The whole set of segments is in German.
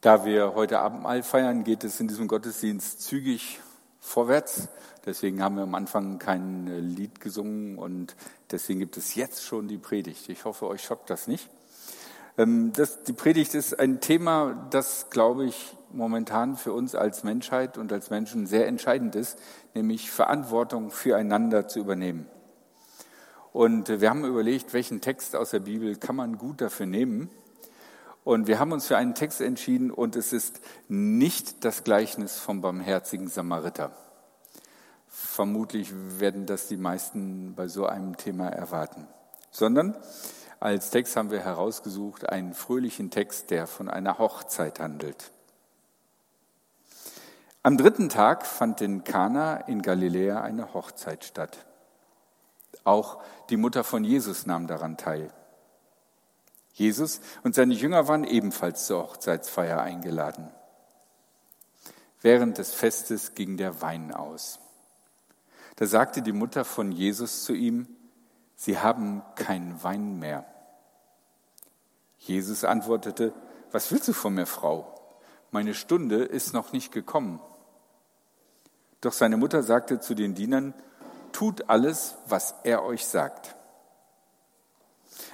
Da wir heute Abendmahl feiern, geht es in diesem Gottesdienst zügig vorwärts. Deswegen haben wir am Anfang kein äh, Lied gesungen und deswegen gibt es jetzt schon die Predigt. Ich hoffe, euch schockt das nicht. Ähm, das, die Predigt ist ein Thema, das, glaube ich, momentan für uns als Menschheit und als Menschen sehr entscheidend ist, nämlich Verantwortung füreinander zu übernehmen. Und äh, wir haben überlegt, welchen Text aus der Bibel kann man gut dafür nehmen. Und wir haben uns für einen Text entschieden und es ist nicht das Gleichnis vom barmherzigen Samariter. Vermutlich werden das die meisten bei so einem Thema erwarten, sondern als Text haben wir herausgesucht einen fröhlichen Text, der von einer Hochzeit handelt. Am dritten Tag fand in Kana in Galiläa eine Hochzeit statt. Auch die Mutter von Jesus nahm daran teil. Jesus und seine Jünger waren ebenfalls zur Hochzeitsfeier eingeladen. Während des Festes ging der Wein aus. Da sagte die Mutter von Jesus zu ihm, Sie haben keinen Wein mehr. Jesus antwortete, Was willst du von mir, Frau? Meine Stunde ist noch nicht gekommen. Doch seine Mutter sagte zu den Dienern, Tut alles, was er euch sagt.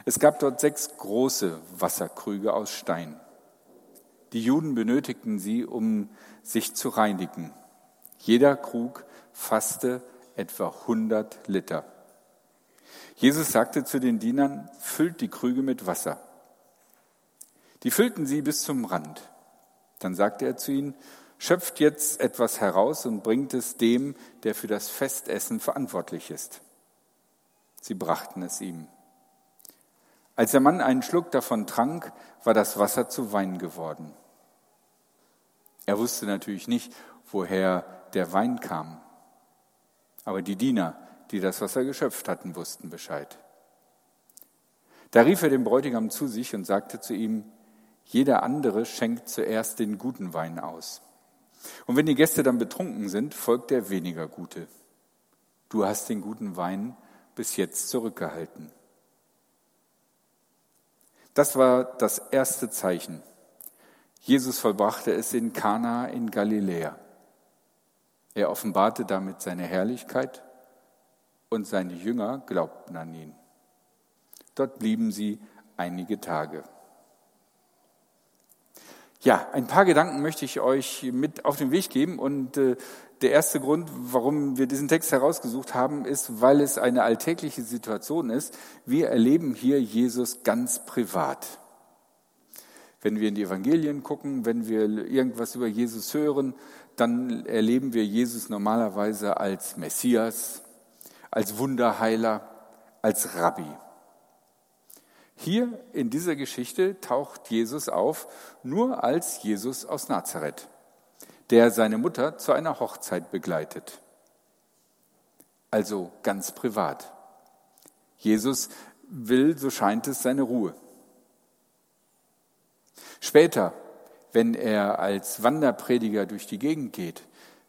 Es gab dort sechs große Wasserkrüge aus Stein. Die Juden benötigten sie, um sich zu reinigen. Jeder Krug fasste etwa 100 Liter. Jesus sagte zu den Dienern, füllt die Krüge mit Wasser. Die füllten sie bis zum Rand. Dann sagte er zu ihnen, schöpft jetzt etwas heraus und bringt es dem, der für das Festessen verantwortlich ist. Sie brachten es ihm. Als der Mann einen Schluck davon trank, war das Wasser zu Wein geworden. Er wusste natürlich nicht, woher der Wein kam. Aber die Diener, die das Wasser geschöpft hatten, wussten Bescheid. Da rief er den Bräutigam zu sich und sagte zu ihm, jeder andere schenkt zuerst den guten Wein aus. Und wenn die Gäste dann betrunken sind, folgt der weniger gute. Du hast den guten Wein bis jetzt zurückgehalten. Das war das erste Zeichen. Jesus vollbrachte es in Kana in Galiläa. Er offenbarte damit seine Herrlichkeit und seine Jünger glaubten an ihn. Dort blieben sie einige Tage. Ja, ein paar Gedanken möchte ich euch mit auf den Weg geben und äh, der erste Grund, warum wir diesen Text herausgesucht haben, ist, weil es eine alltägliche Situation ist. Wir erleben hier Jesus ganz privat. Wenn wir in die Evangelien gucken, wenn wir irgendwas über Jesus hören, dann erleben wir Jesus normalerweise als Messias, als Wunderheiler, als Rabbi. Hier in dieser Geschichte taucht Jesus auf nur als Jesus aus Nazareth der seine Mutter zu einer Hochzeit begleitet. Also ganz privat. Jesus will, so scheint es, seine Ruhe. Später, wenn er als Wanderprediger durch die Gegend geht,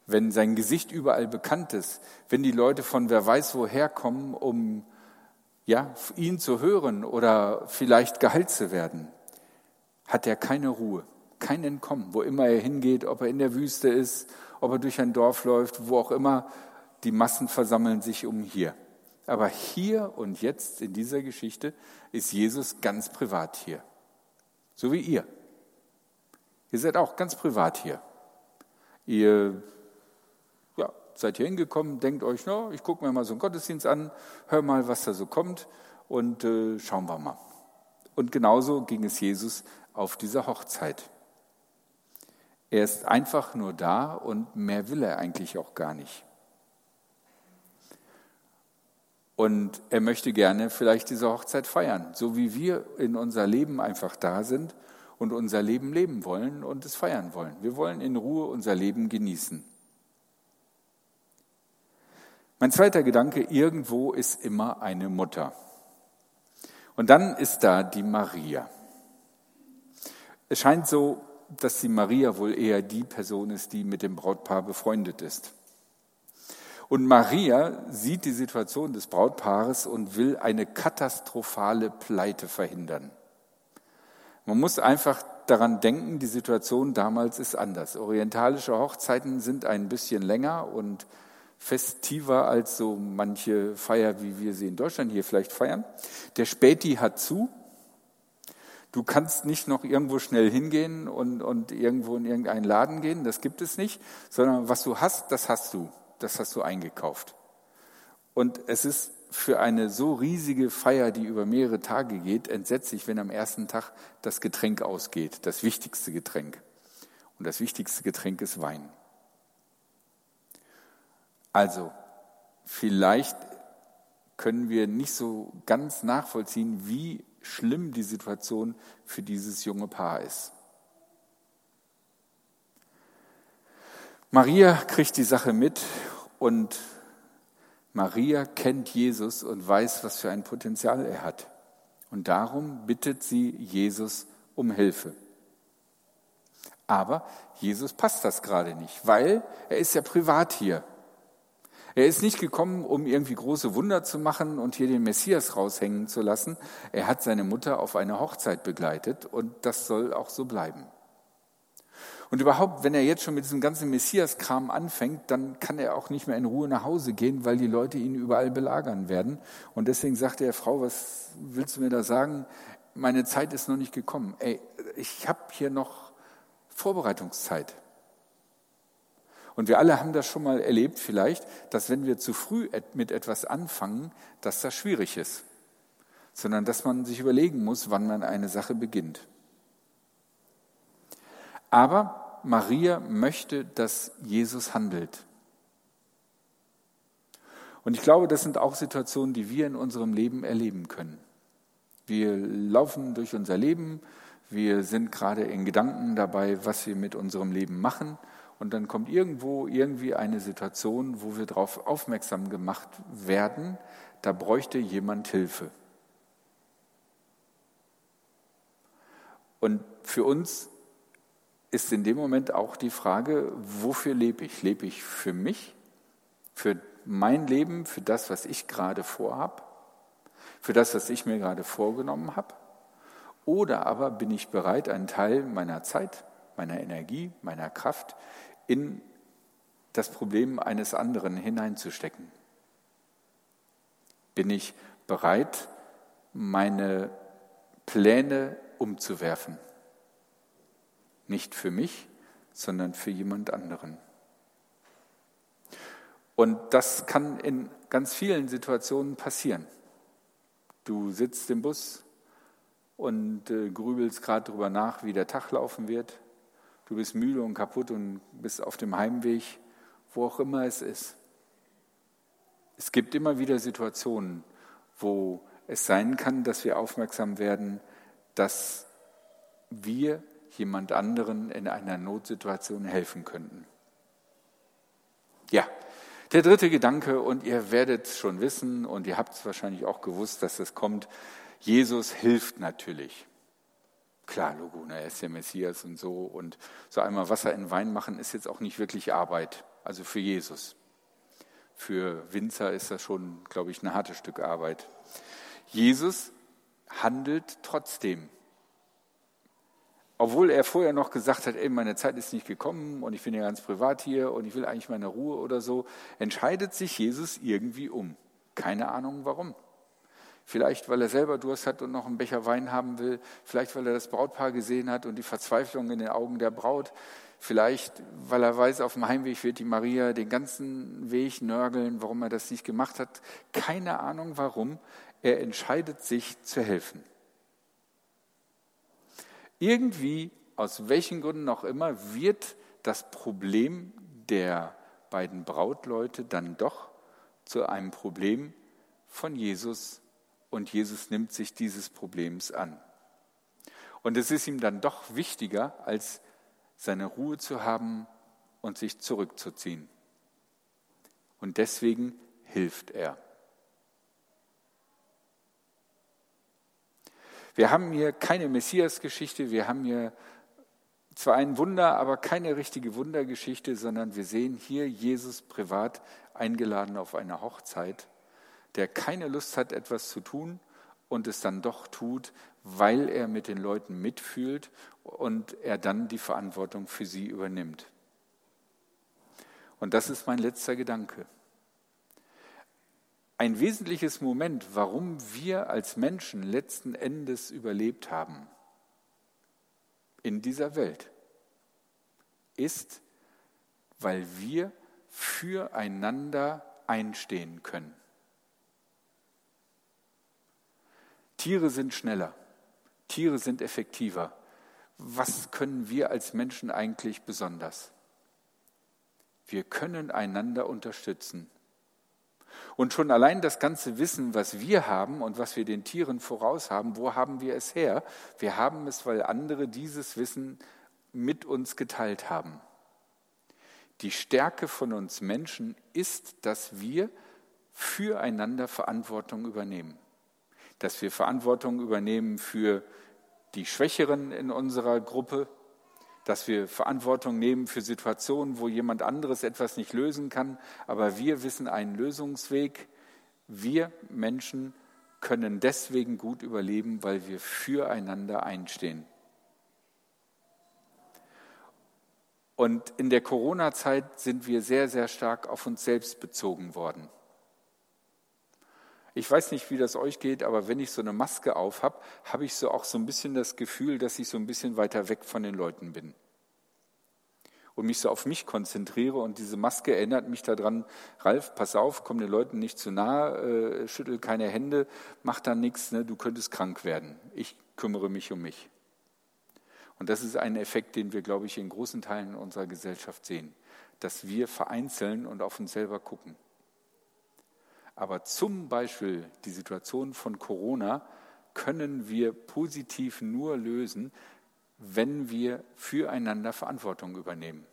wenn sein Gesicht überall bekannt ist, wenn die Leute von wer weiß woher kommen, um ja, ihn zu hören oder vielleicht geheilt zu werden, hat er keine Ruhe kein Entkommen, wo immer er hingeht, ob er in der Wüste ist, ob er durch ein Dorf läuft, wo auch immer, die Massen versammeln sich um hier. Aber hier und jetzt in dieser Geschichte ist Jesus ganz privat hier. So wie ihr. Ihr seid auch ganz privat hier. Ihr seid hier hingekommen, denkt euch, no, ich gucke mir mal so einen Gottesdienst an, hör mal, was da so kommt und äh, schauen wir mal. Und genauso ging es Jesus auf dieser Hochzeit. Er ist einfach nur da und mehr will er eigentlich auch gar nicht. Und er möchte gerne vielleicht diese Hochzeit feiern, so wie wir in unser Leben einfach da sind und unser Leben leben wollen und es feiern wollen. Wir wollen in Ruhe unser Leben genießen. Mein zweiter Gedanke, irgendwo ist immer eine Mutter. Und dann ist da die Maria. Es scheint so, dass die Maria wohl eher die Person ist, die mit dem Brautpaar befreundet ist. Und Maria sieht die Situation des Brautpaares und will eine katastrophale Pleite verhindern. Man muss einfach daran denken, die Situation damals ist anders. Orientalische Hochzeiten sind ein bisschen länger und festiver als so manche Feier, wie wir sie in Deutschland hier vielleicht feiern. Der Späti hat zu. Du kannst nicht noch irgendwo schnell hingehen und, und irgendwo in irgendeinen Laden gehen, das gibt es nicht, sondern was du hast, das hast du, das hast du eingekauft. Und es ist für eine so riesige Feier, die über mehrere Tage geht, entsetzlich, wenn am ersten Tag das Getränk ausgeht, das wichtigste Getränk. Und das wichtigste Getränk ist Wein. Also, vielleicht können wir nicht so ganz nachvollziehen, wie schlimm die Situation für dieses junge Paar ist. Maria kriegt die Sache mit und Maria kennt Jesus und weiß, was für ein Potenzial er hat. Und darum bittet sie Jesus um Hilfe. Aber Jesus passt das gerade nicht, weil er ist ja privat hier. Er ist nicht gekommen, um irgendwie große Wunder zu machen und hier den Messias raushängen zu lassen. Er hat seine Mutter auf eine Hochzeit begleitet und das soll auch so bleiben. Und überhaupt, wenn er jetzt schon mit diesem ganzen Messias-Kram anfängt, dann kann er auch nicht mehr in Ruhe nach Hause gehen, weil die Leute ihn überall belagern werden. Und deswegen sagte er, Frau, was willst du mir da sagen? Meine Zeit ist noch nicht gekommen. Ey, ich habe hier noch Vorbereitungszeit. Und wir alle haben das schon mal erlebt vielleicht, dass wenn wir zu früh mit etwas anfangen, dass das schwierig ist. Sondern dass man sich überlegen muss, wann man eine Sache beginnt. Aber Maria möchte, dass Jesus handelt. Und ich glaube, das sind auch Situationen, die wir in unserem Leben erleben können. Wir laufen durch unser Leben, wir sind gerade in Gedanken dabei, was wir mit unserem Leben machen. Und dann kommt irgendwo irgendwie eine Situation, wo wir darauf aufmerksam gemacht werden, da bräuchte jemand Hilfe. Und für uns ist in dem Moment auch die Frage, wofür lebe ich? Lebe ich für mich, für mein Leben, für das, was ich gerade vorhab, für das, was ich mir gerade vorgenommen habe? Oder aber bin ich bereit, einen Teil meiner Zeit, meiner Energie, meiner Kraft in das Problem eines anderen hineinzustecken? Bin ich bereit, meine Pläne umzuwerfen? Nicht für mich, sondern für jemand anderen. Und das kann in ganz vielen Situationen passieren. Du sitzt im Bus und äh, grübelst gerade darüber nach, wie der Tag laufen wird. Du bist müde und kaputt und bist auf dem Heimweg, wo auch immer es ist. Es gibt immer wieder Situationen, wo es sein kann, dass wir aufmerksam werden, dass wir jemand anderen in einer Notsituation helfen könnten. Ja, der dritte Gedanke, und ihr werdet es schon wissen, und ihr habt es wahrscheinlich auch gewusst, dass es kommt, Jesus hilft natürlich. Klar, Logo, ne, er ist der Messias und so. Und so einmal Wasser in Wein machen ist jetzt auch nicht wirklich Arbeit, also für Jesus. Für Winzer ist das schon, glaube ich, ein hartes Stück Arbeit. Jesus handelt trotzdem obwohl er vorher noch gesagt hat, ey, meine Zeit ist nicht gekommen und ich bin ja ganz privat hier und ich will eigentlich meine Ruhe oder so, entscheidet sich Jesus irgendwie um. Keine Ahnung warum. Vielleicht, weil er selber Durst hat und noch einen Becher Wein haben will. Vielleicht, weil er das Brautpaar gesehen hat und die Verzweiflung in den Augen der Braut. Vielleicht, weil er weiß, auf dem Heimweg wird die Maria den ganzen Weg nörgeln, warum er das nicht gemacht hat. Keine Ahnung warum. Er entscheidet sich zu helfen. Irgendwie, aus welchen Gründen auch immer, wird das Problem der beiden Brautleute dann doch zu einem Problem von Jesus und Jesus nimmt sich dieses Problems an. Und es ist ihm dann doch wichtiger, als seine Ruhe zu haben und sich zurückzuziehen. Und deswegen hilft er. Wir haben hier keine Messias-Geschichte, wir haben hier zwar ein Wunder, aber keine richtige Wundergeschichte, sondern wir sehen hier Jesus privat eingeladen auf eine Hochzeit, der keine Lust hat, etwas zu tun und es dann doch tut, weil er mit den Leuten mitfühlt und er dann die Verantwortung für sie übernimmt. Und das ist mein letzter Gedanke. Ein wesentliches Moment, warum wir als Menschen letzten Endes überlebt haben in dieser Welt, ist, weil wir füreinander einstehen können. Tiere sind schneller, Tiere sind effektiver. Was können wir als Menschen eigentlich besonders? Wir können einander unterstützen. Und schon allein das ganze Wissen, was wir haben und was wir den Tieren voraus haben, wo haben wir es her? Wir haben es, weil andere dieses Wissen mit uns geteilt haben. Die Stärke von uns Menschen ist, dass wir füreinander Verantwortung übernehmen dass wir Verantwortung übernehmen für die Schwächeren in unserer Gruppe, dass wir Verantwortung nehmen für Situationen, wo jemand anderes etwas nicht lösen kann, aber wir wissen einen Lösungsweg. Wir Menschen können deswegen gut überleben, weil wir füreinander einstehen. Und in der Corona-Zeit sind wir sehr, sehr stark auf uns selbst bezogen worden. Ich weiß nicht, wie das euch geht, aber wenn ich so eine Maske auf habe, habe ich so auch so ein bisschen das Gefühl, dass ich so ein bisschen weiter weg von den Leuten bin. Und mich so auf mich konzentriere und diese Maske erinnert mich daran, Ralf, pass auf, komm den Leuten nicht zu nahe, äh, schüttel keine Hände, mach da nichts, ne, du könntest krank werden. Ich kümmere mich um mich. Und das ist ein Effekt, den wir, glaube ich, in großen Teilen unserer Gesellschaft sehen, dass wir vereinzeln und auf uns selber gucken. Aber zum Beispiel die Situation von Corona können wir positiv nur lösen, wenn wir füreinander Verantwortung übernehmen.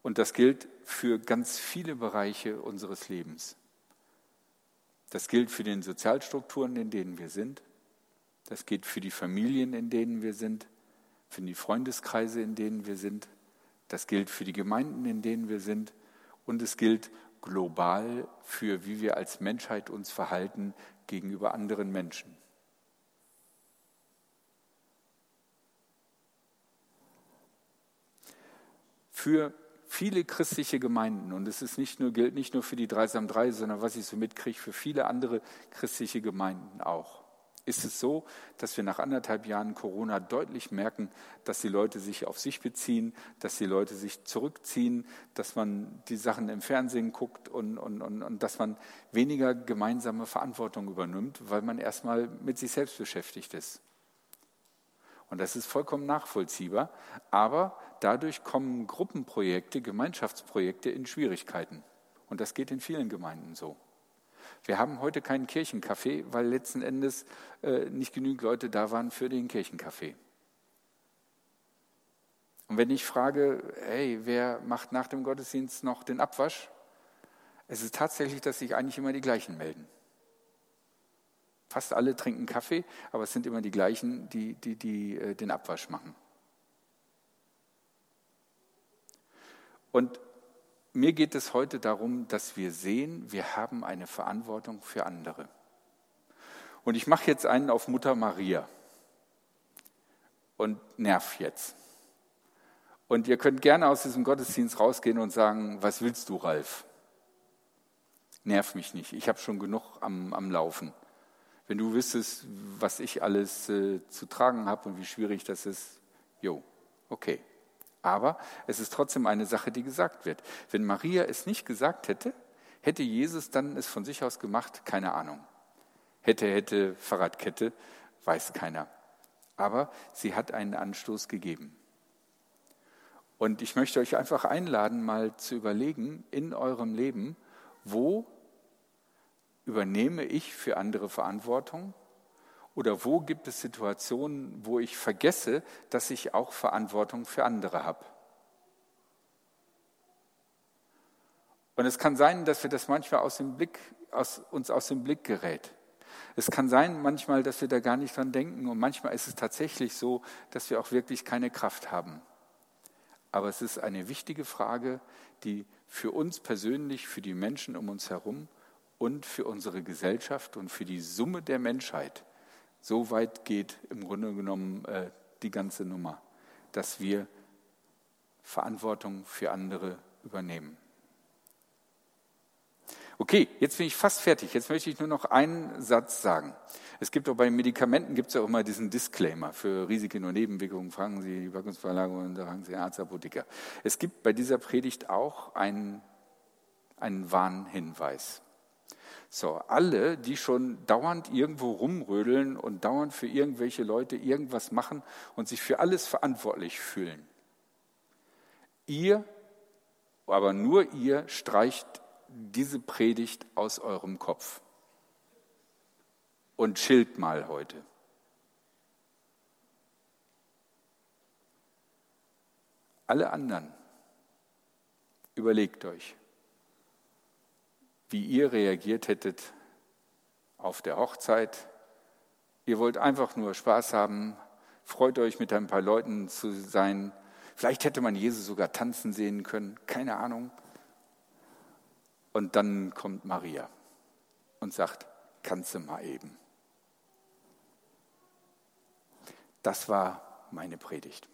Und das gilt für ganz viele Bereiche unseres Lebens. Das gilt für den Sozialstrukturen, in denen wir sind. Das gilt für die Familien, in denen wir sind, für die Freundeskreise, in denen wir sind. Das gilt für die Gemeinden, in denen wir sind. Und es gilt global für, wie wir als Menschheit uns verhalten gegenüber anderen Menschen. Für viele christliche Gemeinden, und es ist nicht nur, gilt nicht nur für die Dreisam drei, sondern was ich so mitkriege, für viele andere christliche Gemeinden auch ist es so, dass wir nach anderthalb Jahren Corona deutlich merken, dass die Leute sich auf sich beziehen, dass die Leute sich zurückziehen, dass man die Sachen im Fernsehen guckt und, und, und, und dass man weniger gemeinsame Verantwortung übernimmt, weil man erstmal mit sich selbst beschäftigt ist. Und das ist vollkommen nachvollziehbar, aber dadurch kommen Gruppenprojekte, Gemeinschaftsprojekte in Schwierigkeiten. Und das geht in vielen Gemeinden so. Wir haben heute keinen Kirchencafé, weil letzten Endes äh, nicht genügend Leute da waren für den Kirchencafé. Und wenn ich frage, hey, wer macht nach dem Gottesdienst noch den Abwasch? Es ist tatsächlich, dass sich eigentlich immer die gleichen melden. Fast alle trinken Kaffee, aber es sind immer die gleichen, die, die, die äh, den Abwasch machen. Und mir geht es heute darum, dass wir sehen, wir haben eine Verantwortung für andere. Und ich mache jetzt einen auf Mutter Maria und nerv jetzt. Und ihr könnt gerne aus diesem Gottesdienst rausgehen und sagen, was willst du, Ralf? Nerv mich nicht, ich habe schon genug am, am Laufen. Wenn du wüsstest, was ich alles äh, zu tragen habe und wie schwierig das ist, jo, okay. Aber es ist trotzdem eine Sache, die gesagt wird. Wenn Maria es nicht gesagt hätte, hätte Jesus dann es von sich aus gemacht? Keine Ahnung. Hätte, hätte, Fahrradkette, weiß keiner. Aber sie hat einen Anstoß gegeben. Und ich möchte euch einfach einladen, mal zu überlegen in eurem Leben, wo übernehme ich für andere Verantwortung oder wo gibt es Situationen, wo ich vergesse, dass ich auch Verantwortung für andere habe? Und es kann sein, dass wir das manchmal aus dem Blick, aus, uns aus dem Blick gerät. Es kann sein manchmal, dass wir da gar nicht dran denken und manchmal ist es tatsächlich so, dass wir auch wirklich keine Kraft haben. Aber es ist eine wichtige Frage, die für uns persönlich, für die Menschen um uns herum und für unsere Gesellschaft und für die Summe der Menschheit. So weit geht im Grunde genommen äh, die ganze Nummer, dass wir Verantwortung für andere übernehmen. Okay, jetzt bin ich fast fertig. Jetzt möchte ich nur noch einen Satz sagen. Es gibt auch bei Medikamenten gibt es auch immer diesen Disclaimer für Risiken und Nebenwirkungen. Fragen Sie die Wirkungsverlage und fragen Sie Arzt, Apotheker. Es gibt bei dieser Predigt auch einen, einen Warnhinweis. So, alle, die schon dauernd irgendwo rumrödeln und dauernd für irgendwelche Leute irgendwas machen und sich für alles verantwortlich fühlen. Ihr, aber nur ihr streicht diese Predigt aus eurem Kopf und chillt mal heute. Alle anderen, überlegt euch, wie ihr reagiert hättet auf der Hochzeit. Ihr wollt einfach nur Spaß haben, freut euch mit ein paar Leuten zu sein. Vielleicht hätte man Jesus sogar tanzen sehen können, keine Ahnung. Und dann kommt Maria und sagt, kannst du mal eben. Das war meine Predigt.